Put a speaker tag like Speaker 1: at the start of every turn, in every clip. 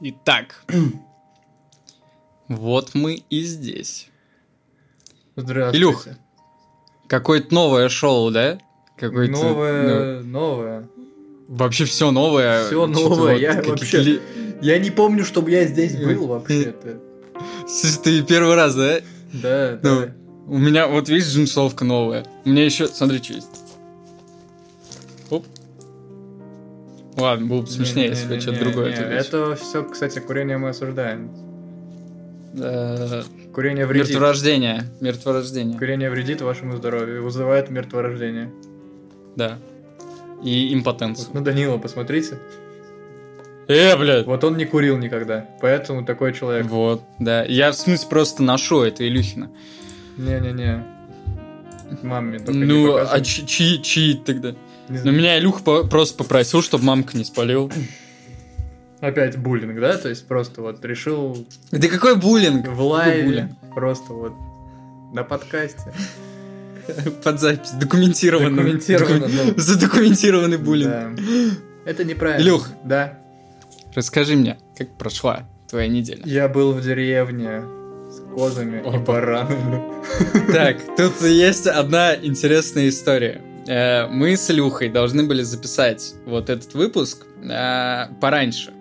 Speaker 1: Итак, вот мы и здесь.
Speaker 2: Здравствуйте.
Speaker 1: Илюх, Какое-то новое шоу, да? Какое-то,
Speaker 2: Новое, новое.
Speaker 1: ну, вообще все новое. Что-то
Speaker 2: новое,
Speaker 1: вот
Speaker 2: я вообще-
Speaker 1: ли-
Speaker 2: Я не помню, чтобы я здесь был вообще-то.
Speaker 1: Слушай, Ты первый раз, да?
Speaker 2: Да,
Speaker 1: Ну,
Speaker 2: да.
Speaker 1: У меня, вот видишь, джинсовка новая. У меня еще, смотри, что есть. Ладно, было бы смешнее, если бы что-то другое.
Speaker 2: Это все, кстати, курение мы осуждаем. Курение вредит.
Speaker 1: Мертворождение. Мертворождение.
Speaker 2: Курение вредит вашему здоровью, вызывает мертворождение.
Speaker 1: Да. И импотенцию.
Speaker 2: На Данила посмотрите.
Speaker 1: Э, блядь.
Speaker 2: Вот он не курил никогда, поэтому такой человек.
Speaker 1: Вот, да. Я, в смысле, просто ношу это Илюхина.
Speaker 2: Не-не-не. Маме только не
Speaker 1: Ну,
Speaker 2: показывай.
Speaker 1: а чьи, чьи тогда?
Speaker 2: Знаю.
Speaker 1: меня Илюх по- просто попросил, чтобы мамка не спалил.
Speaker 2: Опять буллинг, да? То есть просто вот решил
Speaker 1: Да какой буллинг?
Speaker 2: в лайве,
Speaker 1: буллинг?
Speaker 2: просто вот на подкасте.
Speaker 1: Под запись. Документированный.
Speaker 2: Документированно,
Speaker 1: Доку-
Speaker 2: ну.
Speaker 1: Задокументированный буллинг.
Speaker 2: Да. Это неправильно.
Speaker 1: Илюх.
Speaker 2: Да.
Speaker 1: Расскажи мне, как прошла твоя неделя?
Speaker 2: Я был в деревне с козами и
Speaker 1: Опа.
Speaker 2: баранами.
Speaker 1: Так, тут есть одна интересная история. Э, Мы с Илюхой должны были записать вот этот выпуск э, пораньше.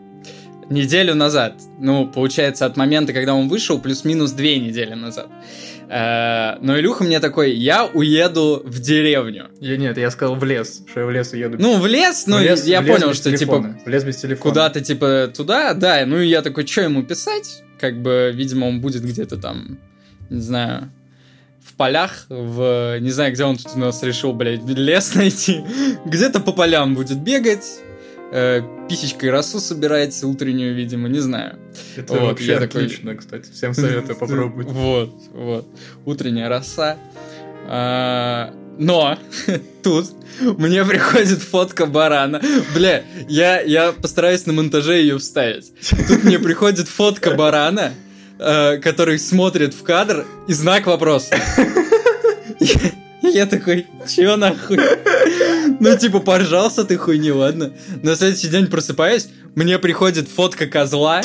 Speaker 1: Неделю назад. Ну, получается, от момента, когда он вышел, плюс-минус две недели назад. Э, Но Илюха мне такой, я уеду в деревню.
Speaker 2: Я нет, я сказал в лес, что я в лес уеду.
Speaker 1: Ну, в лес, ну,
Speaker 2: В лес-
Speaker 1: я
Speaker 2: в лес
Speaker 1: понял, что, типа,
Speaker 2: телефона. В лес без телефона.
Speaker 1: куда-то, типа, туда, да, ну, и я такой, что ему писать? Как бы, видимо, он будет где-то там, не знаю, в полях, в... Не знаю, где он тут у нас решил, блядь, лес найти. Где-то по полям будет бегать, э, писечкой росу собирать утреннюю, видимо, не знаю.
Speaker 2: Это
Speaker 1: Вот,
Speaker 2: вообще
Speaker 1: я такой-
Speaker 2: отлично, кстати. Всем советую попробовать.
Speaker 1: Вот, вот. Утренняя роса. А, Но тут мне приходит фотка барана. Бля, я, я постараюсь на монтаже ее вставить. Тут мне приходит фотка барана, э, который смотрит в кадр, и знак вопроса. Я- Я такой, чё нахуй? Ну, типа, поржался ты хуйни, ладно. На следующий день просыпаюсь, мне приходит фотка козла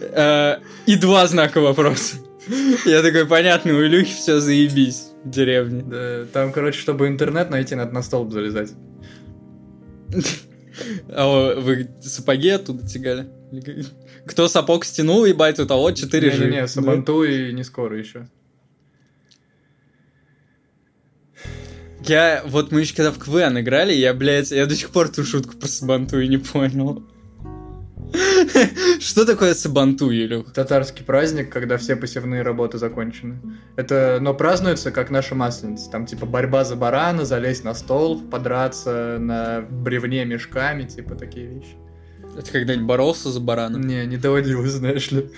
Speaker 1: э, и два знака вопроса. Я такой, понятно, у Илюхи все заебись в деревне.
Speaker 2: Да, там, короче, чтобы интернет найти, надо на столб залезать.
Speaker 1: А вы сапоги оттуда тягали? Кто сапог стянул, ебать, у того 4 же.
Speaker 2: Не-не-не, Сабанту и не скоро еще.
Speaker 1: Я, вот мы еще когда в КВН играли, я, блядь, я до сих пор ту шутку про Сабанту и не понял. Что такое Сабанту, Илюх?
Speaker 2: Татарский праздник, когда все посевные работы закончены. Это, но празднуется как наша масленица. Там, типа, борьба за барана, залезть на стол, подраться на бревне мешками, типа, такие вещи.
Speaker 1: Ты когда-нибудь боролся за бараном?
Speaker 2: Не, не доводилось, знаешь ли.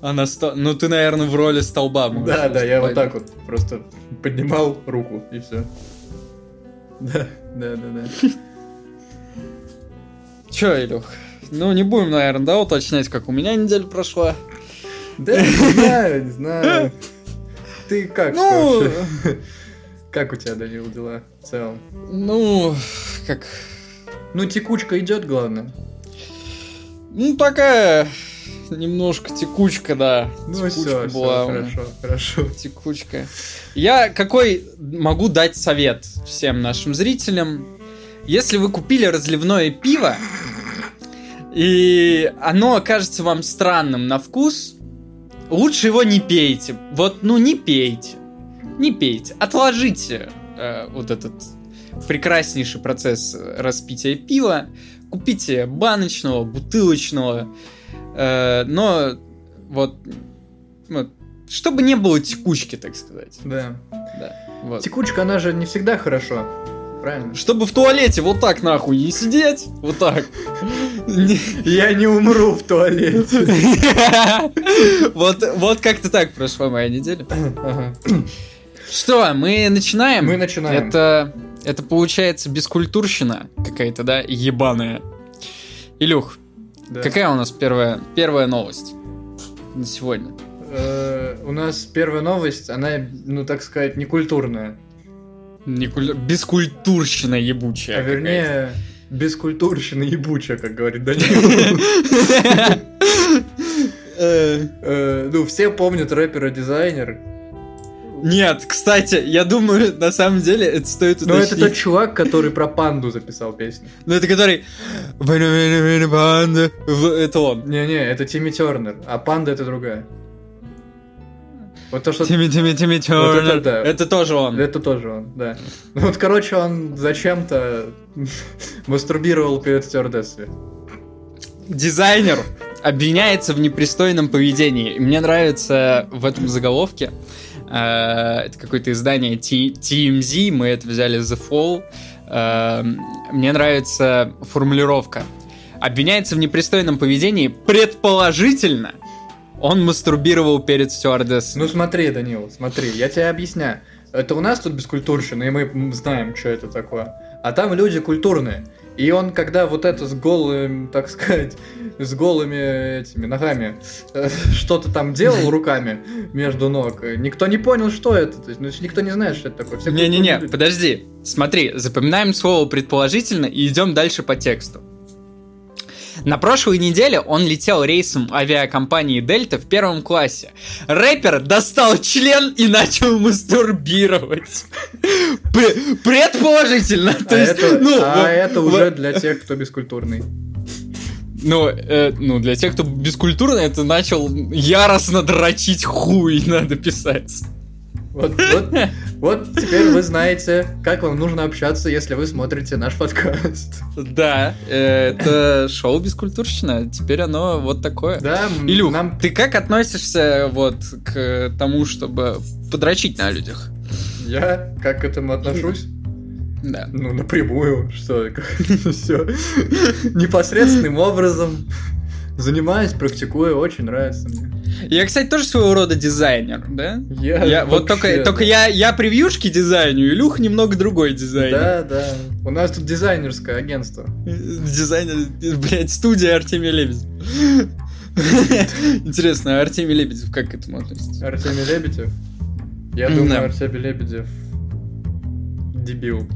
Speaker 1: А на сто... Ну, ты, наверное, в роли столба можешь
Speaker 2: Да, да, я вот так вот просто поднимал руку, и все. Да, да, да, да.
Speaker 1: Чё, Илюх? Ну, не будем, наверное, да, уточнять, как у меня неделя прошла.
Speaker 2: Да, не знаю, не знаю. Ты как?
Speaker 1: Ну?
Speaker 2: Как у тебя, Данил, дела в целом?
Speaker 1: ну, как...
Speaker 2: Ну, текучка идет, главное.
Speaker 1: Ну, такая немножко текучка, да.
Speaker 2: Ну,
Speaker 1: Текучка
Speaker 2: все,
Speaker 1: была меня.
Speaker 2: хорошо, хорошо.
Speaker 1: Текучка. Я какой могу дать совет всем нашим зрителям? Если вы купили разливное пиво, и оно окажется вам странным на вкус, лучше его не пейте. Вот, ну, не пейте. Не пейте. Отложите э, вот этот прекраснейший процесс распития пива. Купите баночного, бутылочного. э, но вот, вот, чтобы не было текучки, так сказать.
Speaker 2: Да.
Speaker 1: Да, вот.
Speaker 2: Текучка, она же не всегда хорошо. Правильно?
Speaker 1: Чтобы в туалете вот так нахуй не сидеть, вот так.
Speaker 2: Я не умру в туалете.
Speaker 1: Вот, вот как-то так прошла моя неделя. Что, мы начинаем?
Speaker 2: Мы начинаем.
Speaker 1: Это, это получается бескультурщина какая-то, да, ебаная. Илюх,
Speaker 2: Да.
Speaker 1: какая у нас первая, первая новость на сегодня?
Speaker 2: Э, У нас первая новость, она, ну так сказать, не культурная.
Speaker 1: Не куль- Бескультурщина ебучая.
Speaker 2: А вернее, бескультурщина ебучая, как говорит Данил. Э, ну, все помнят рэпера-дизайнер.
Speaker 1: Нет, кстати, я думаю, на самом деле это стоит
Speaker 2: Ну, это тот чувак, который про панду записал песню.
Speaker 1: Ну, это который... Это он.
Speaker 2: Не-не, это Тимми Тернер, а панда это другая.
Speaker 1: Вот то, что... Тимми, Тимми, Тимми Тернер. Вот это, да. это тоже он.
Speaker 2: Это тоже он, да. Ну, вот, короче, он зачем-то мастурбировал перед стюардессой.
Speaker 1: Дизайнер обвиняется в непристойном поведении. мне нравится в этом заголовке, это какое-то издание TMZ, мы это взяли The Fall, э, мне нравится формулировка. Обвиняется в непристойном поведении предположительно он мастурбировал перед стюардессой.
Speaker 2: Ну смотри, Данил, смотри, я тебе объясняю. Это у нас тут бескультурщина, и мы знаем, что это такое. А там люди культурные. И он, когда вот это с голым, так сказать, с голыми этими ногами э, что-то там делал руками между ног, никто не понял, что это. То есть, ну, никто не знает, что это такое.
Speaker 1: Не-не-не, подожди. Смотри, запоминаем слово предположительно и идем дальше по тексту. На прошлой неделе он летел рейсом авиакомпании Дельта в первом классе. Рэпер достал член и начал мастурбировать. Предположительно.
Speaker 2: А, есть, это, ну, а это уже для тех, кто бескультурный.
Speaker 1: Ну, э, ну, для тех, кто бескультурный, это начал яростно дрочить хуй, надо писать.
Speaker 2: Вот, вот, вот теперь вы знаете, как вам нужно общаться, если вы смотрите наш подкаст.
Speaker 1: Да, это шоу Бескультурщина. Теперь оно вот такое.
Speaker 2: Да,
Speaker 1: Илюх, нам... ты как относишься вот к тому, чтобы подрочить на людях?
Speaker 2: Я как к этому отношусь?
Speaker 1: Да.
Speaker 2: Ну, напрямую, что, все. Непосредственным образом занимаюсь, практикую, очень нравится мне.
Speaker 1: Я, кстати, тоже своего рода дизайнер, да?
Speaker 2: Я, я
Speaker 1: вот только, да. только я, я превьюшки дизайню, Илюх немного другой дизайнер.
Speaker 2: Да, да. У нас тут дизайнерское агентство.
Speaker 1: Дизайнер, блядь, студия Артемия Лебедев. Интересно, а Артемий Лебедев как к этому относится?
Speaker 2: Артемий Лебедев? Я думаю, Артемий Лебедев дебил.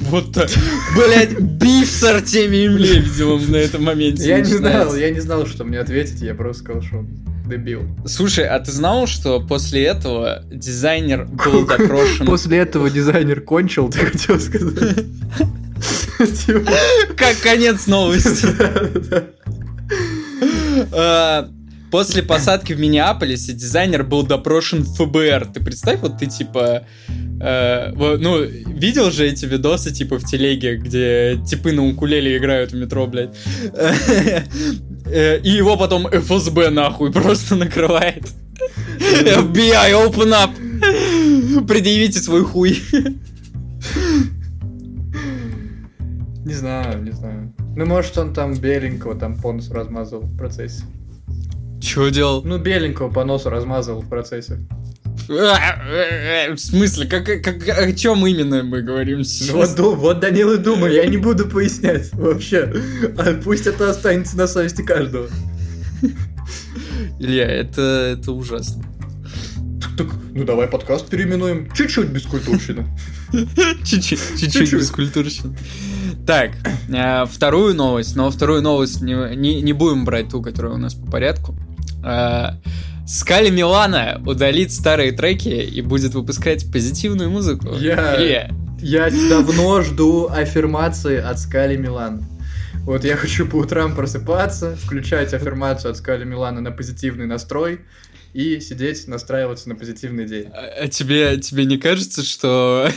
Speaker 1: Вот так. Блять, биф с Артемием Лебедевым на этом моменте.
Speaker 2: Я не знал, я не знал, что мне ответить, я просто сказал, что дебил.
Speaker 1: Слушай, а ты знал, что после этого дизайнер был допрошен...
Speaker 2: После этого дизайнер кончил, ты хотел сказать?
Speaker 1: Как конец новости. После посадки в Миннеаполисе дизайнер был допрошен в ФБР. Ты представь, вот ты типа Э, ну, видел же эти видосы, типа, в телеге, где типы на укулеле играют в метро, блядь. Э, и его потом ФСБ нахуй просто накрывает. FBI, open up! Предъявите свой хуй.
Speaker 2: Не знаю, не знаю. Ну, может, он там беленького там по носу размазывал в процессе.
Speaker 1: Чего делал?
Speaker 2: Ну, беленького по носу размазывал в процессе.
Speaker 1: В смысле, как, как, о чем именно мы говорим
Speaker 2: сейчас? Вот, вот Данил и думаю, я не буду пояснять вообще. А пусть это останется на совести каждого.
Speaker 1: Илья, это, это ужасно.
Speaker 2: Так, ну давай подкаст переименуем. Чуть-чуть бескультурщина.
Speaker 1: Чуть-чуть, бескультурщина. Так, э, вторую новость, но вторую новость не, не, не будем брать ту, которая у нас по порядку. Э, Скали Милана удалит старые треки и будет выпускать позитивную музыку.
Speaker 2: Я, yeah. я давно жду аффирмации от Скали Милана. Вот я хочу по утрам просыпаться, включать аффирмацию от Скали Милана на позитивный настрой и сидеть, настраиваться на позитивный день.
Speaker 1: А, а тебе, тебе не кажется, что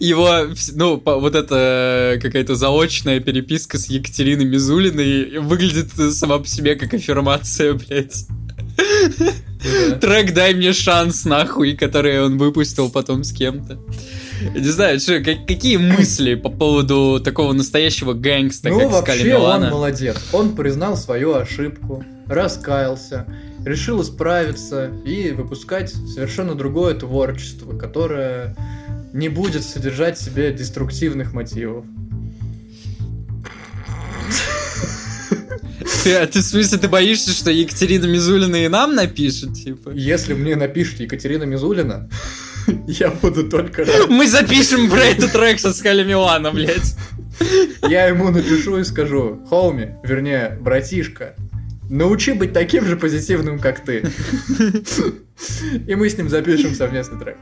Speaker 1: его, ну, вот эта какая-то заочная переписка с Екатериной Мизулиной выглядит сама по себе как аффирмация, блядь. Трек «Дай мне шанс», нахуй, который он выпустил потом с кем-то. Не знаю, что, как, какие мысли по поводу такого настоящего гэнгста,
Speaker 2: ну,
Speaker 1: как
Speaker 2: вообще он молодец. Он признал свою ошибку, раскаялся, решил исправиться и выпускать совершенно другое творчество, которое не будет содержать в себе деструктивных мотивов.
Speaker 1: Ты, а ты в смысле ты боишься, что Екатерина Мизулина и нам напишет, типа?
Speaker 2: Если мне напишет Екатерина Мизулина, Я буду только рад.
Speaker 1: Мы запишем про этот трек со Скали Милана, блядь.
Speaker 2: Я ему напишу и скажу, Хоуми, вернее, братишка, научи быть таким же позитивным, как ты. И мы с ним запишем совместный трек.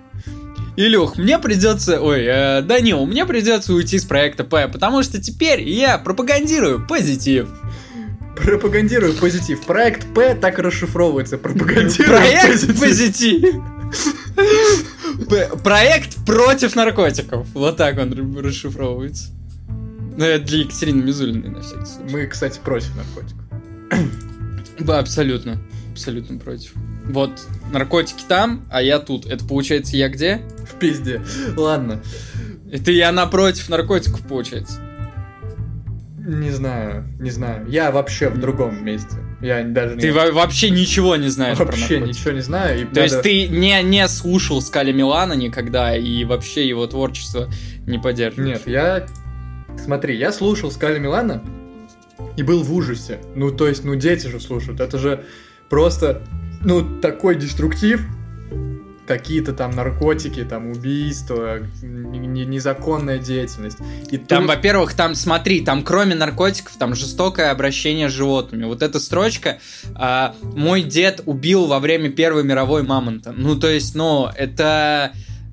Speaker 1: Илюх, мне придется... Ой, э, Данил, мне придется уйти с проекта П, потому что теперь я пропагандирую позитив.
Speaker 2: Пропагандирую позитив. Проект П так расшифровывается. Пропагандирую
Speaker 1: Проект позитив. П- Проект против наркотиков. Вот так он расшифровывается. Ну, это для Екатерины Мизулиной, на всякий случай.
Speaker 2: Мы, кстати, против наркотиков.
Speaker 1: Абсолютно. Абсолютно против. Вот, наркотики там, а я тут. Это получается я где?
Speaker 2: В пизде. Ладно.
Speaker 1: Это я напротив наркотиков, получается.
Speaker 2: Не знаю, не знаю. Я вообще в другом месте. Я даже не...
Speaker 1: Ты во- вообще ничего не знаешь про
Speaker 2: вообще
Speaker 1: наркотики.
Speaker 2: ничего не знаю. И
Speaker 1: То есть
Speaker 2: надо-
Speaker 1: ты не, не слушал Скали Милана никогда и вообще его творчество не поддерживаешь?
Speaker 2: Нет, я... Смотри, я слушал Скали Милана и был в ужасе. Ну, то есть, ну, дети же слушают. Это же просто, ну, такой деструктив. Какие-то там наркотики, там убийства, незаконная деятельность. И
Speaker 1: Там,
Speaker 2: тут-
Speaker 1: во-первых, там, смотри, там кроме наркотиков, там жестокое обращение с животными. Вот эта строчка а, «Мой дед убил во время Первой мировой мамонта». Ну, то есть, ну, это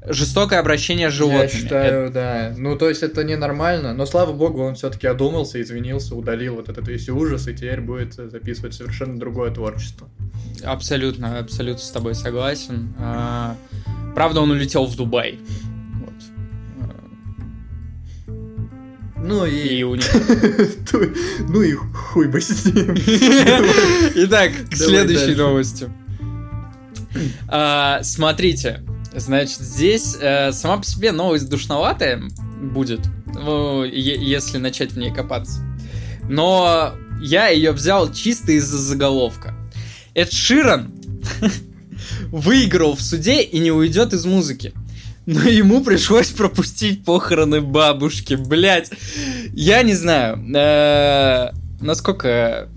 Speaker 1: жестокое обращение с животными.
Speaker 2: Я считаю, да. Ну, то есть это ненормально, но слава богу, он все-таки одумался, извинился, удалил вот этот весь ужас, и теперь будет э, записывать совершенно другое творчество.
Speaker 1: Это абсолютно, абсолютно с тобой согласен. А, правда, он улетел в Дубай.
Speaker 2: Ну и...
Speaker 1: И у них
Speaker 2: Ну и хуй бы с ним.
Speaker 1: Итак, к следующей новости. А, Смотрите, значит, здесь э, сама по себе новость душноватая будет, ну, если начать в ней копаться. Но я ее взял чисто из-за заголовка. Эд Ширан выиграл в суде и не уйдет из музыки. Но ему пришлось пропустить похороны бабушки, блять. Я не знаю, э, насколько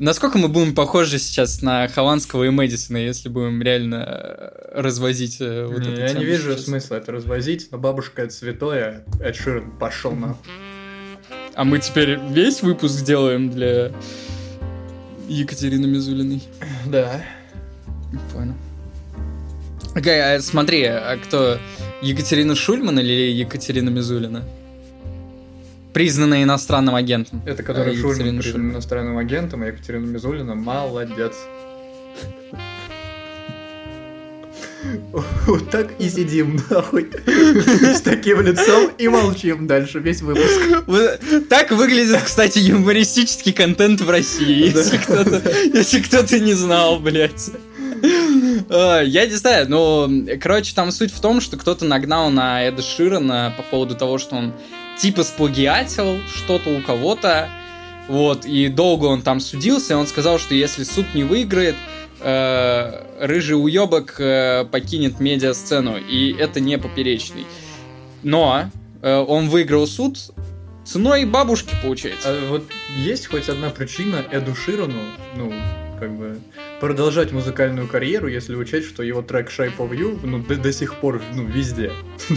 Speaker 1: Насколько мы будем похожи сейчас на Хованского и Мэдисона, если будем реально э, развозить э, вот
Speaker 2: Не,
Speaker 1: эту
Speaker 2: Я не вижу
Speaker 1: сейчас?
Speaker 2: смысла это развозить, но бабушка это святое, Эд Ширан пошел нахуй.
Speaker 1: А мы теперь весь выпуск делаем для Екатерины Мизулиной.
Speaker 2: Да.
Speaker 1: Понял. Ага, а смотри, а кто? Екатерина Шульман или Екатерина Мизулина? Признанная иностранным агентом.
Speaker 2: Это который
Speaker 1: А,
Speaker 2: Шульман признан
Speaker 1: Шульман.
Speaker 2: иностранным агентом, а Екатерина Мизулина молодец. Вот так и сидим, нахуй. С таким лицом и молчим дальше весь выпуск.
Speaker 1: Так выглядит, кстати, юмористический контент в России, если кто-то, если кто-то не знал, блядь. А, Я не знаю, но, короче, там суть в том, что кто-то нагнал на Эда Ширана по поводу того, что он типа сплагиатил что-то у кого-то, вот, и долго он там судился, и он сказал, что если суд не выиграет, э, рыжий уебок э, покинет медиасцену, и это не поперечный. Но э, он выиграл суд ценой бабушки, получается.
Speaker 2: А вот есть хоть одна причина Эду Ширану, ну, как бы, продолжать музыкальную карьеру, если учесть, что его трек Shape of You, ну, до, до сих пор, ну, везде.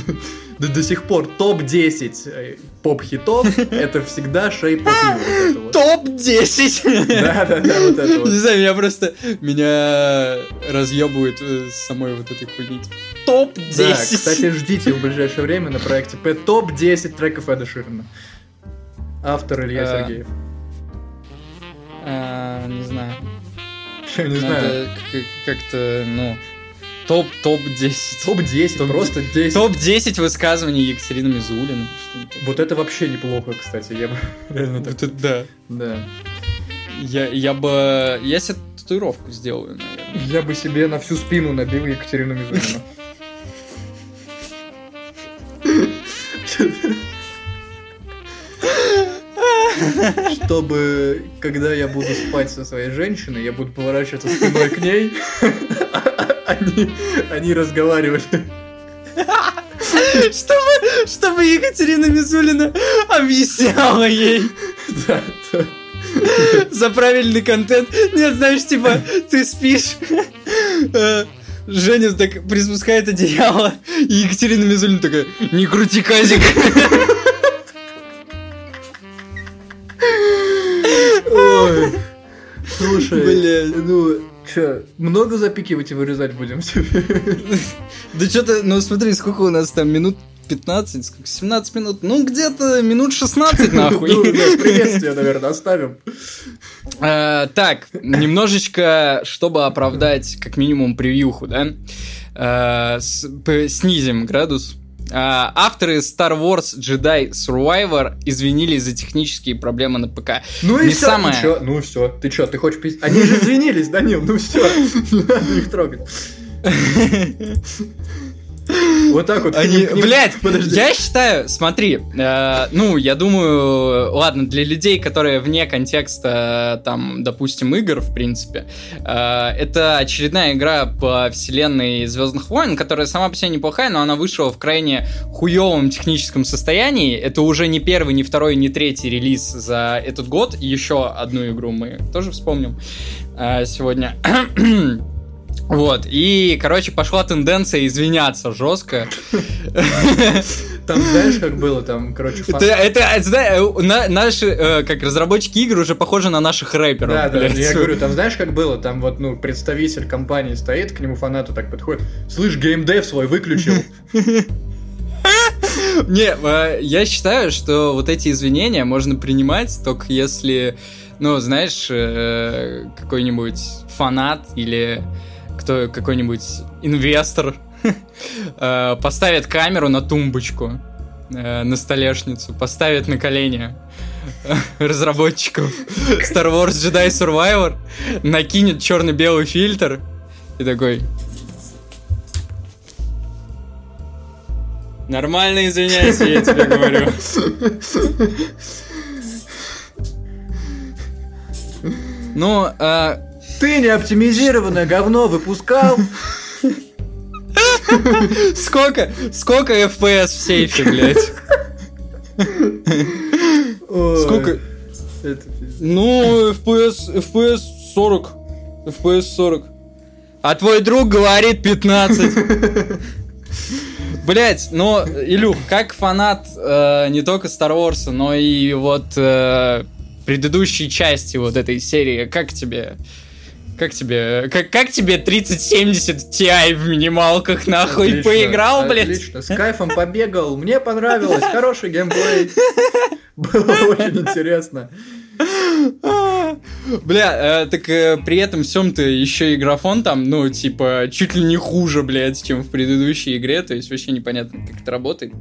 Speaker 2: До, до сих пор топ-10 э, поп-хитов это всегда Shape of You. вот это вот.
Speaker 1: Топ-10!
Speaker 2: Да-да-да, вот это вот.
Speaker 1: Не знаю, меня просто... Меня разъебывает э, с самой вот этой хуйни. Топ-10!
Speaker 2: Да, кстати, ждите в ближайшее время на проекте П топ-10 треков Эда Ширана. Автор Илья
Speaker 1: А,
Speaker 2: Сергеев.
Speaker 1: А, не знаю.
Speaker 2: Я не знаю.
Speaker 1: Как-то, ну... Топ, топ-10.
Speaker 2: Топ-10,
Speaker 1: Топ-
Speaker 2: просто 10.
Speaker 1: Топ-10 высказываний Екатерины что-нибудь
Speaker 2: Вот это вообще неплохо, кстати. Я бы реально так...
Speaker 1: Вот это да.
Speaker 2: Да.
Speaker 1: Я, я бы... Я себе татуировку сделаю, наверное.
Speaker 2: Я бы себе на всю спину набил Екатерину Мизулину. Чтобы, когда я буду спать со своей женщиной, я буду поворачиваться спиной к ней, они, они разговаривали.
Speaker 1: Чтобы, чтобы Екатерина Мизулина объясняла ей
Speaker 2: Да, да.
Speaker 1: за правильный контент. Нет, знаешь, типа, ты спишь, э, Женя так приспускает одеяло, и Екатерина Мизулина такая, не крути казик.
Speaker 2: Много запикивать и вырезать будем?
Speaker 1: Да что-то, ну смотри, сколько у нас там минут 15, сколько, 17 минут, ну где-то минут 16 нахуй.
Speaker 2: Ну, да, приветствие, наверное, оставим.
Speaker 1: Э, Так, немножечко, чтобы оправдать как минимум превьюху, да, с- п- снизим градус. Э, Авторы Star Wars Jedi Survivor извинились за технические проблемы на ПК.
Speaker 2: Ну и
Speaker 1: Не
Speaker 2: все,
Speaker 1: самое.
Speaker 2: ну чё, ну все, ты чё, ты хочешь пиздить? Они же извинились, Данил, ну все, надо их трогать. Вот так вот.
Speaker 1: Они, блядь,
Speaker 2: подожди.
Speaker 1: я считаю, смотри, э, ну, я думаю, ладно, для людей, которые вне контекста, там, допустим, игр, в принципе, э, это очередная игра по вселенной Звездных войн, которая сама по себе неплохая, но она вышла в крайне хуевом техническом состоянии. Это уже не первый, не второй, не третий релиз за этот год. Еще одну игру мы тоже вспомним э, сегодня. Вот, и, короче, пошла тенденция извиняться жестко.
Speaker 2: Там знаешь, как было, там, короче, фан-
Speaker 1: Это, это, знаешь, э, на- наши, э, как разработчики игр, уже похожи на наших рэперов,
Speaker 2: Да, да, я говорю, там знаешь, как было, там вот, ну, представитель компании стоит, к нему фанату так подходит, слышь, геймдев свой выключил.
Speaker 1: Не, э, я считаю, что вот эти извинения можно принимать только если, ну, знаешь, какой-нибудь фанат или кто какой-нибудь инвестор э, поставит камеру на тумбочку, э, на столешницу, поставит на колени э, разработчиков Star Wars Jedi Survivor, накинет черно-белый фильтр и такой... Нормально извиняйся, я тебе говорю. Ну, а,
Speaker 2: Ты не оптимизированное говно выпускал?
Speaker 1: сколько, сколько FPS в сейфе, блядь? Сколько? Ну, FPS, FPS 40. FPS 40. А твой друг говорит 15. Блять, но, Илюх, как фанат э, не только Star Wars, но и вот э, предыдущей части вот этой серии, как тебе... Как тебе, как, как тебе 3070 Ti в минималках, нахуй,
Speaker 2: Отлично,
Speaker 1: поиграл, блядь?
Speaker 2: Отлично, с кайфом побегал, мне понравилось, хороший геймплей. Было очень интересно.
Speaker 1: Бля, э, так э, при этом всем-то еще и графон там, ну, типа, чуть ли не хуже, блядь, чем в предыдущей игре, то есть вообще непонятно, как это работает.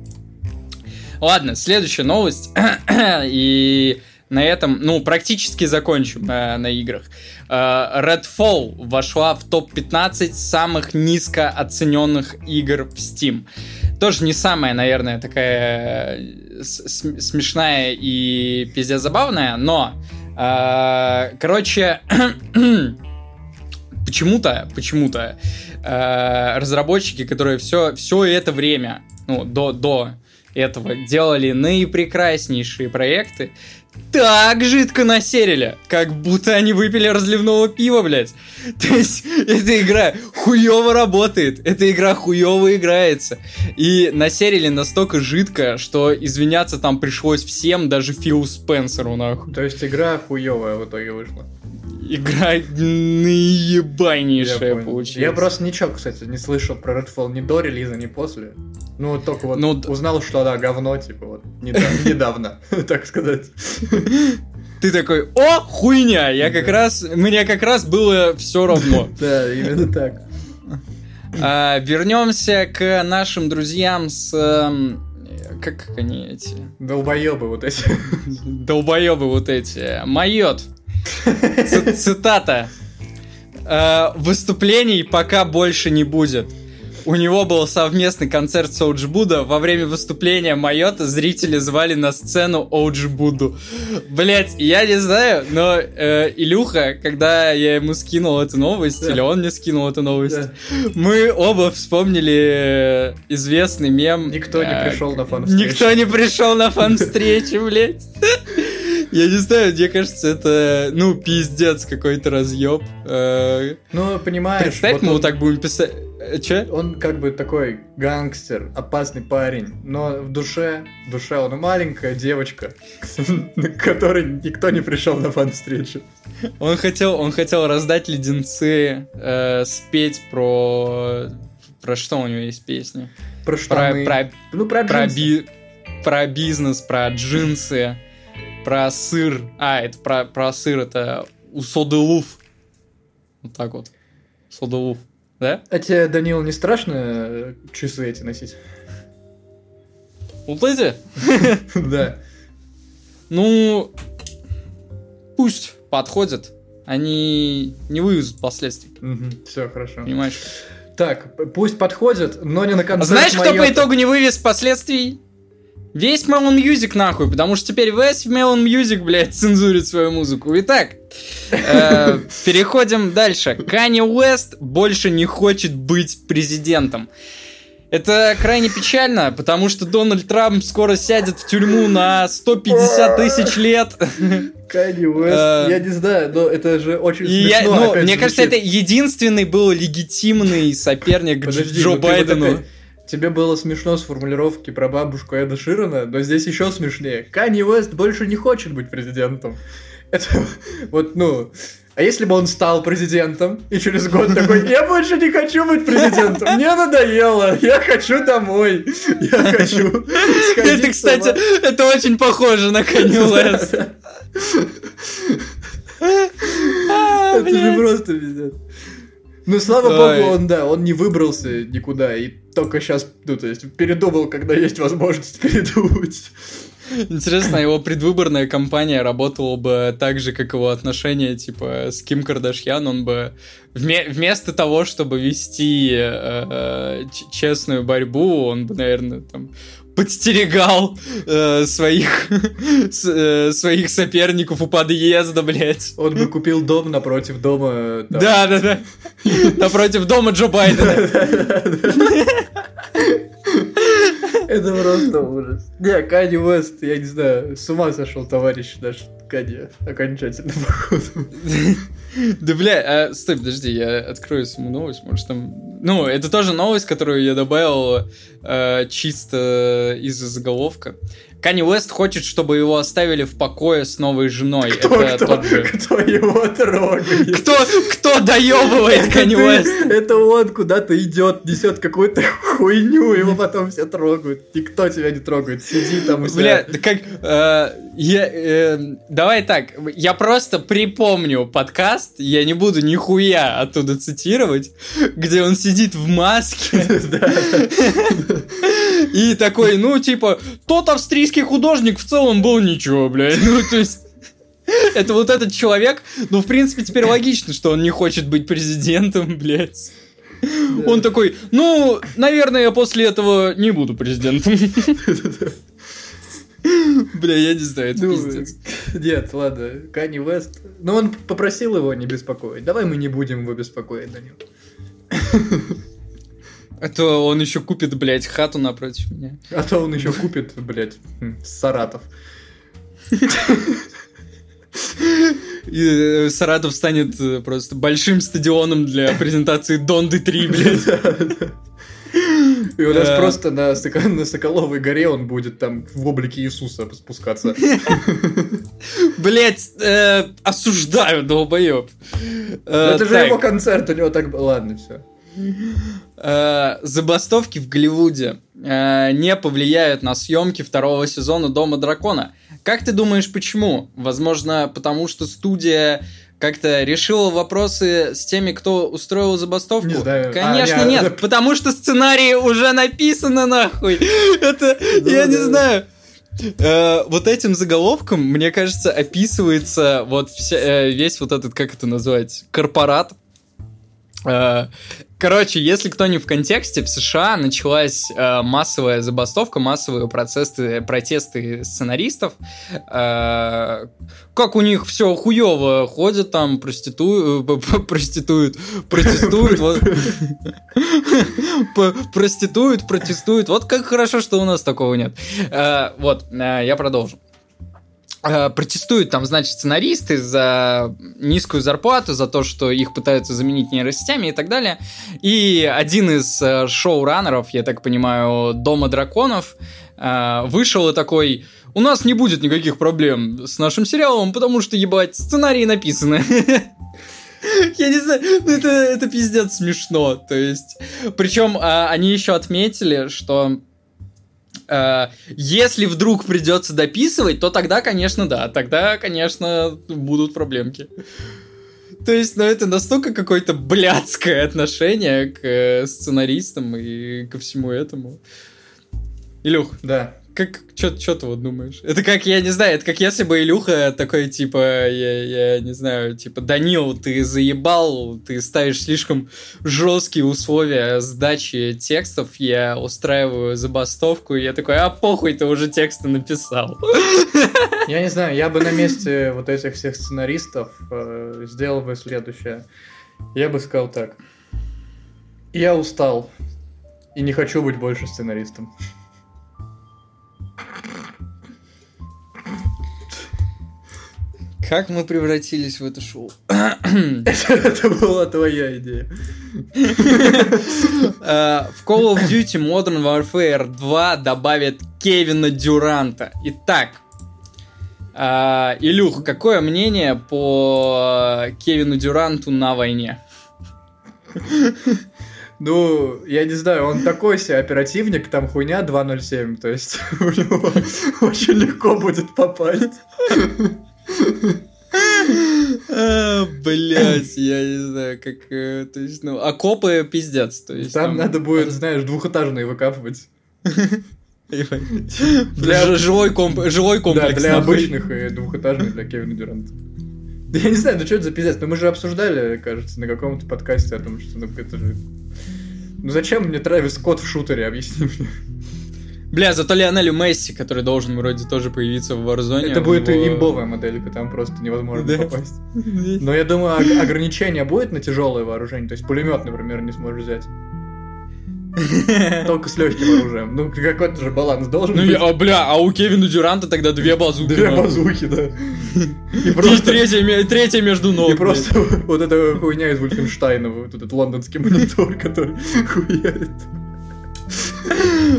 Speaker 1: Ладно, следующая новость, и на этом, ну, практически закончим э, на играх. Э, Redfall вошла в топ-15 самых низко оцененных игр в Steam. Тоже не самая, наверное, такая э, смешная и пиздец забавная, но, э, короче, почему-то, почему-то э, разработчики, которые все, все это время, ну, до, до этого делали наипрекраснейшие проекты, так жидко насерили, как будто они выпили разливного пива, блядь. То есть, эта игра хуево работает, эта игра хуево играется. И насерили настолько жидко, что извиняться там пришлось всем, даже Филу Спенсеру, нахуй.
Speaker 2: То есть игра хуевая в итоге вышла.
Speaker 1: Игра
Speaker 2: Я
Speaker 1: наебайнейшая
Speaker 2: понял.
Speaker 1: получилась.
Speaker 2: Я просто ничего, кстати, не слышал про Redfall ни до релиза, ни после. Ну, только вот
Speaker 1: Ну,
Speaker 2: узнал, что да, говно, типа, вот, недавно, так сказать.
Speaker 1: Ты такой, о, хуйня, я как раз, мне как раз было все равно.
Speaker 2: Да, именно так.
Speaker 1: А, вернемся к нашим друзьям с... эм, Как они эти?
Speaker 2: Долбоебы вот эти.
Speaker 1: Долбоебы вот эти. Майот. Цитата. «Э, Выступлений пока больше не будет. У него был совместный концерт с OG Buda. Во время выступления Майота зрители звали на сцену OG Buda у. Блять, я не знаю, но э, Илюха, когда я ему скинул эту новость,
Speaker 2: Да.
Speaker 1: или он мне скинул эту новость,
Speaker 2: Да.
Speaker 1: мы оба вспомнили э, известный мем.
Speaker 2: Никто не
Speaker 1: э,
Speaker 2: пришел на фан-встречу.
Speaker 1: Никто не пришел на фан-встречу, блядь. Я не знаю, мне кажется, это, ну, пиздец какой-то разъеб. Э,
Speaker 2: Ну, понимаешь...
Speaker 1: Представь,
Speaker 2: вот
Speaker 1: мы
Speaker 2: он-
Speaker 1: вот так будем писать. Э, Че?
Speaker 2: Он как бы такой гангстер, опасный парень, но в душе, в душе он маленькая девочка, к которой никто не пришел на фан-встречу.
Speaker 1: Он хотел, он хотел раздать леденцы, э, спеть про... Про что у него есть песни?
Speaker 2: Про штаны.
Speaker 1: Про, про,
Speaker 2: ну, про,
Speaker 1: про, би- про бизнес, про джинсы, про сыр. А, это про, про сыр, это у Соделуф. Вот так вот. Соделуф. Да?
Speaker 2: А тебе, Данил, не страшно э, часы эти носить?
Speaker 1: Вот эти?
Speaker 2: Да.
Speaker 1: Ну, пусть подходят. Они не вывезут последствий,
Speaker 2: Все, хорошо.
Speaker 1: понимаешь?
Speaker 2: Так, пусть подходят, но не на
Speaker 1: А
Speaker 2: концерт
Speaker 1: знаешь, кто по итогу не вывез последствий? Весь Melon Music нахуй, потому что теперь весь Melon Music, блядь, цензурит свою музыку. Итак, э, переходим дальше. Канни Уэст больше не хочет быть президентом. Это крайне печально, потому что Дональд Трамп скоро сядет в тюрьму на 150 тысяч лет.
Speaker 2: Канни Уэст, я не знаю, но это же очень
Speaker 1: И я-
Speaker 2: смешно.
Speaker 1: ну,
Speaker 2: опять
Speaker 1: мне кажется, это
Speaker 2: звучит.
Speaker 1: единственный был легитимный соперник
Speaker 2: Подожди,
Speaker 1: Джо
Speaker 2: ну ты вот
Speaker 1: Байдену.
Speaker 2: опять- Тебе было смешно с формулировки про бабушку Эда Ширана, но здесь еще смешнее. Канни Уэст больше не хочет быть президентом. Это вот, ну... А если бы он стал президентом, и через год такой, я больше не хочу быть президентом, мне надоело, я хочу домой, я хочу
Speaker 1: Это, кстати,
Speaker 2: сама».
Speaker 1: это очень похоже на Канни Уэст. А,
Speaker 2: Это же
Speaker 1: блядь.
Speaker 2: просто пиздец. Ну, слава
Speaker 1: Ой.
Speaker 2: богу, он, да, он не выбрался никуда, и только сейчас, ну, то есть, передумал, когда есть возможность передумать.
Speaker 1: Интересно, его предвыборная кампания работала бы так же, как его отношения, типа, с Ким Кардашьян, он бы вме- вместо того, чтобы вести э, честную борьбу, он бы, наверное, там подстерегал э, своих, с- э, своих соперников у подъезда, блядь.
Speaker 2: Он бы купил дом напротив дома.
Speaker 1: Да, да, да. Напротив дома Джо Байдена.
Speaker 2: Это просто ужас. Не, Канни Уэст, я не знаю, с ума сошел товарищ наш Канни окончательно, походу.
Speaker 1: Да, бля, а, стой, подожди, я открою саму новость, может там... Ну, это тоже новость, которую я добавил э, чисто из-за заголовка. Канни Уэст хочет, чтобы его оставили в покое с новой женой.
Speaker 2: Кто,
Speaker 1: это
Speaker 2: кто,
Speaker 1: тот же...
Speaker 2: кто его трогает?
Speaker 1: Кто, кто доебывает Канни Уэст?
Speaker 2: Это он куда-то идет, несет какую-то хуйню, его потом все трогают. Никто тебя не трогает, сиди там у себя.
Speaker 1: Бля, как... э, я, э, давай так, я просто припомню подкаст, я не буду нихуя оттуда цитировать, где он сидит в маске, И такой, ну, типа, тот австрийский художник в целом был ничего, блядь. Ну, то есть... Это вот этот человек, ну, в принципе, теперь логично, что он не хочет быть президентом, блядь. Он такой, ну, наверное, я после этого не буду президентом. Бля, я не знаю, это
Speaker 2: Ну,
Speaker 1: пиздец.
Speaker 2: Нет, ладно, Канни Вест. Но он попросил его не беспокоить. Давай мы не будем его беспокоить, Данил.
Speaker 1: А то он еще купит, блядь, хату напротив меня.
Speaker 2: А то он еще купит, блядь, м, Саратов.
Speaker 1: И э, Саратов станет э, просто большим стадионом для презентации Донды 3, блядь.
Speaker 2: И у нас просто на, на Соколовой горе он будет там в облике Иисуса спускаться.
Speaker 1: Блять, э, осуждаю, долбоеб.
Speaker 2: Это же его концерт, у него так... Ладно, все.
Speaker 1: Э, забастовки в Голливуде э, не повлияют на съемки второго сезона Дома дракона. Как ты думаешь, почему? Возможно, потому что студия как-то решила вопросы с теми, кто устроил забастовку?
Speaker 2: Не знаю. А,
Speaker 1: Конечно,
Speaker 2: не,
Speaker 1: нет,
Speaker 2: это-
Speaker 1: потому что сценарий уже написано нахуй. Это,
Speaker 2: Ну
Speaker 1: я не
Speaker 2: да.
Speaker 1: знаю. Э, вот этим заголовком, мне кажется, описывается вот вся- э, весь вот этот, как это назвать, корпорат. Э, Короче, если кто не в контексте, в США началась э, массовая забастовка, массовые процессы, протесты сценаристов. Э, как у них все хуево ходят там, проститу... э, проституют, протестуют. вот. Проституют, протестуют. Вот как хорошо, что у нас такого нет. Э, Вот, э, я продолжу. Э, протестуют там, значит, сценаристы за низкую зарплату, за то, что их пытаются заменить нейросетями и так далее. И один из э, шоураннеров, я так понимаю, Дома драконов, э, вышел и такой... У нас не будет никаких проблем с нашим сериалом, потому что, ебать, сценарии написаны. Я не знаю, ну это, это пиздец смешно. То есть, причем а, они еще отметили, что а, если вдруг придется дописывать, то тогда, конечно, да, тогда, конечно, будут проблемки. То есть, ну это настолько какое-то блядское отношение к э, сценаристам и ко всему этому. Илюх,
Speaker 2: Да.
Speaker 1: Как, что ты вот думаешь? Это как, я не знаю, это как если бы Илюха такой, типа, я, я не знаю, типа, Данил, ты заебал, ты ставишь слишком жесткие условия сдачи текстов, я устраиваю забастовку, и я такой, а похуй, ты уже тексты написал.
Speaker 2: Я не знаю, я бы на месте вот этих всех сценаристов э, сделал бы следующее. Я бы сказал так. Я устал. И не хочу быть больше сценаристом.
Speaker 1: Как мы превратились в это шоу?
Speaker 2: Это была твоя идея.
Speaker 1: Э, В Call of Duty Modern Warfare 2 добавят Кевина Дюранта. Итак, э, Илюх, какое мнение по Кевину Дюранту на войне?
Speaker 2: Ну, я не знаю, он такой себе оперативник, там хуйня 2.07, то есть у него очень легко будет попасть.
Speaker 1: Блять, я не знаю, как... э, То есть, ну, окопы пиздец. То есть,
Speaker 2: Там надо будет, знаешь, двухэтажные выкапывать.
Speaker 1: Для жилой, комп... жилой
Speaker 2: Да,
Speaker 1: комплекс.
Speaker 2: для обычных и двухэтажных для Кевина Дюранта. Да я не знаю, ну что это за пиздец? Ну мы же обсуждали, кажется, на каком-то подкасте о том, что ну это же... Ну зачем мне Трэвис Скотт в шутере, объясни мне.
Speaker 1: Бля, зато Лионелю Месси, который должен вроде тоже появиться в Warzone.
Speaker 2: Это будет
Speaker 1: него-
Speaker 2: имбовая моделька, там просто невозможно
Speaker 1: Да.
Speaker 2: попасть. Но я думаю, ог- ограничение будет на тяжелое вооружение, то есть пулемет, например, не сможешь взять. Только с легким оружием. Ну, какой-то же баланс должен
Speaker 1: Ну,
Speaker 2: быть.
Speaker 1: я- а, бля, а у Кевина Дюранта тогда две базуки.
Speaker 2: Две
Speaker 1: нахуй.
Speaker 2: базуки, да. И
Speaker 1: И
Speaker 2: просто...
Speaker 1: третья, ме- третья между ног.
Speaker 2: И просто вот эта хуйня из Вольфенштейна, вот этот лондонский монитор, который хуярит.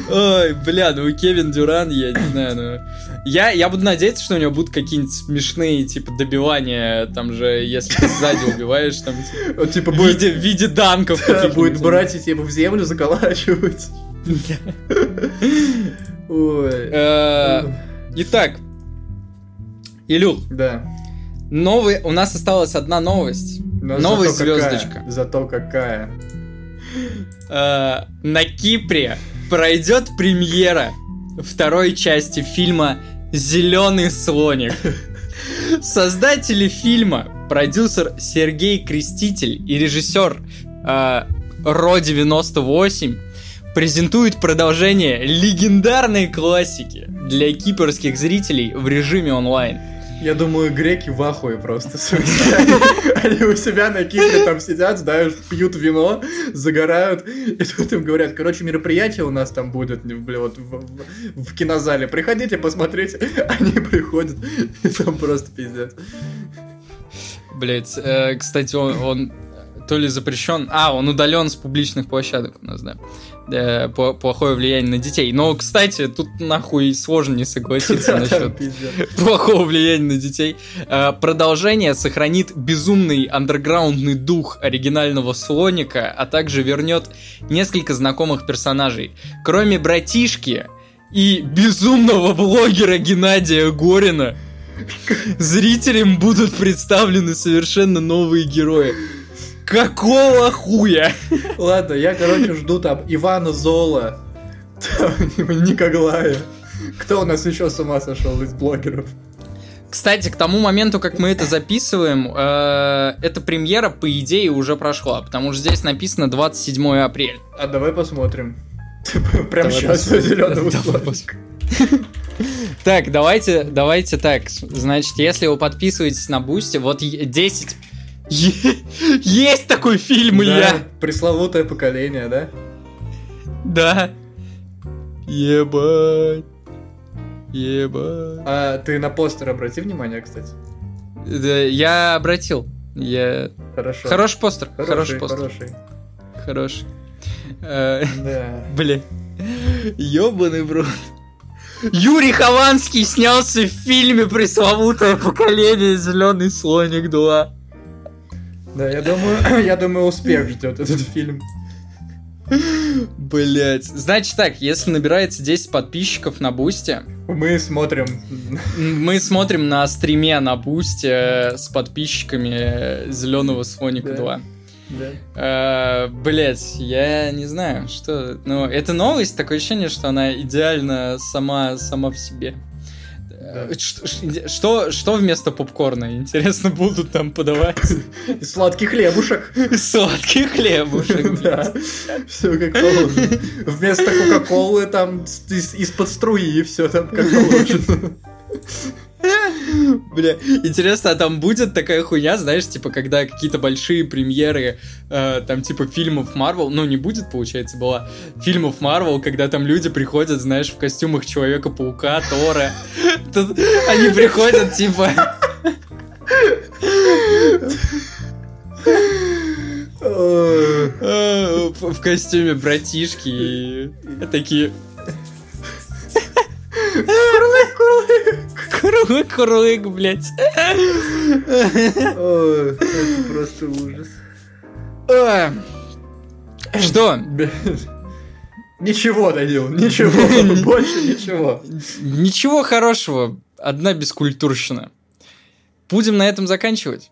Speaker 1: Ой, бля, ну Кевин Дюран, я не знаю, ну... Я, я буду надеяться, что у него будут какие-нибудь смешные, типа, добивания, там же, если ты сзади убиваешь, там, типа,
Speaker 2: Он типа
Speaker 1: в
Speaker 2: будет,
Speaker 1: виде, в виде данков
Speaker 2: да, будет брать и типа в землю заколачивать. Ой.
Speaker 1: Э, Итак, Илюх,
Speaker 2: Да.
Speaker 1: новый, у нас осталась одна новость.
Speaker 2: Но
Speaker 1: Новая
Speaker 2: зато какая,
Speaker 1: звездочка.
Speaker 2: Зато какая.
Speaker 1: Э, на Кипре пройдет премьера второй части фильма «Зеленый слоник». Создатели фильма, продюсер Сергей Креститель и режиссер э, Ро-98 презентуют продолжение легендарной классики для кипрских зрителей в режиме онлайн.
Speaker 2: Я думаю, греки в ахуе просто. Они у себя на Кипре там сидят, знаешь, пьют вино, загорают, и тут им говорят, короче, мероприятие у нас там будет, вот в, кинозале, приходите посмотреть, они приходят, и там просто пиздец.
Speaker 1: Блять, кстати, он, он то ли запрещен, а, он удален с публичных площадок у нас, да. Э, плохое влияние на детей. Но, кстати, тут нахуй сложно не согласиться насчет плохого влияния на детей. Э, Продолжение сохранит безумный андерграундный дух оригинального слоника, а также вернет несколько знакомых персонажей. Кроме братишки и безумного блогера Геннадия Горина, зрителям будут представлены совершенно новые герои. Какого хуя?
Speaker 2: Ладно, я, короче, жду там Ивана Зола, там, Никоглая. Кто у нас еще с ума сошел из блогеров?
Speaker 1: Кстати, к тому моменту, как мы это записываем, э, эта премьера, по идее, уже прошла, потому что здесь написано 27 апреля.
Speaker 2: А давай посмотрим. Прям
Speaker 1: Давай
Speaker 2: сейчас зеленого слоника.
Speaker 1: Так, давайте, давайте так. Значит, если вы подписываетесь на Boosty, вот е- 10... Есть такой фильм, Илья!
Speaker 2: пресловутое поколение, да?
Speaker 1: Да. Ебать. Ебать.
Speaker 2: А ты на постер обрати внимание, кстати.
Speaker 1: Да, я обратил. Я...
Speaker 2: Хорошо.
Speaker 1: Хороший постер. Хороший,
Speaker 2: Хороший,
Speaker 1: постер.
Speaker 2: хороший.
Speaker 1: Хороший. Э,
Speaker 2: Да.
Speaker 1: Бля. Ёбаный в рот. Юрий Хованский снялся в фильме «Пресловутое поколение. Зеленый слоник 2».
Speaker 2: Да, я думаю, я думаю, успех ждет этот фильм.
Speaker 1: Блять. Значит так, если набирается 10 подписчиков на Бусте,
Speaker 2: Мы смотрим.
Speaker 1: мы смотрим на стриме на Бусте с подписчиками Зеленого слоника
Speaker 2: Да.
Speaker 1: 2.
Speaker 2: Да.
Speaker 1: Блять, я не знаю, что... Ну, это новость, такое ощущение, что она идеально сама, сама в себе. Э,
Speaker 2: Да.
Speaker 1: Что, что, что вместо попкорна, интересно, будут там подавать?
Speaker 2: И сладкий хлебушек.
Speaker 1: Сладкий хлебушек.
Speaker 2: Да, все как положено. Вместо Кока-Колы там из- из-под струи все там как положено.
Speaker 1: Бля, интересно, а там будет такая хуйня, знаешь, типа, когда какие-то большие премьеры, э, там, типа, фильмов Марвел, ну, не будет, получается, была, фильмов Марвел, когда там люди приходят, знаешь, в костюмах Человека-паука, Тора, Тут они приходят, типа, э, в костюме братишки, и такие... Курлык, курлык, блядь.
Speaker 2: Ой, Это просто ужас.
Speaker 1: А, Что?
Speaker 2: Ничего, Данил, ничего, больше ничего.
Speaker 1: Ничего хорошего, одна бескультурщина. Будем на этом заканчивать.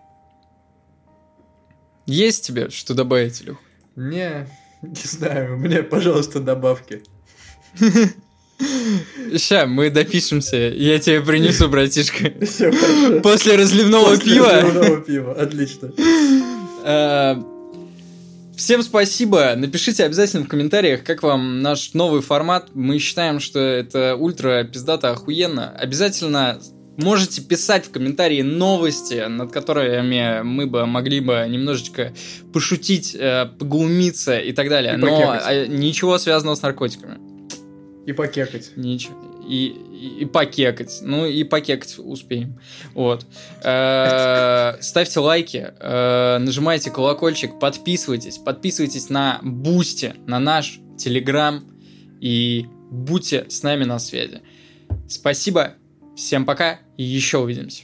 Speaker 1: Есть тебе что добавить, Илюх?
Speaker 2: Не, не знаю, мне, пожалуйста, добавки.
Speaker 1: Ща, мы допишемся, я тебе принесу, братишка.
Speaker 2: Все.
Speaker 1: После разливного
Speaker 2: После
Speaker 1: пива.
Speaker 2: разливного пива, отлично.
Speaker 1: Э, Всем спасибо. Напишите обязательно в комментариях, как вам наш новый формат. Мы считаем, что это ультра пиздато охуенно. Обязательно можете писать в комментарии новости, над которыми мы бы могли бы немножечко пошутить, э, поглумиться и так далее.
Speaker 2: И
Speaker 1: Но э, ничего связанного с наркотиками.
Speaker 2: И покекать.
Speaker 1: Ничего. И, и, и покекать. Ну, и покекать успеем. Вот. Э, Ставьте лайки, э, нажимайте колокольчик, подписывайтесь. Подписывайтесь на Boosty, на наш Телеграм. И будьте с нами на связи. Спасибо. Всем пока и еще увидимся.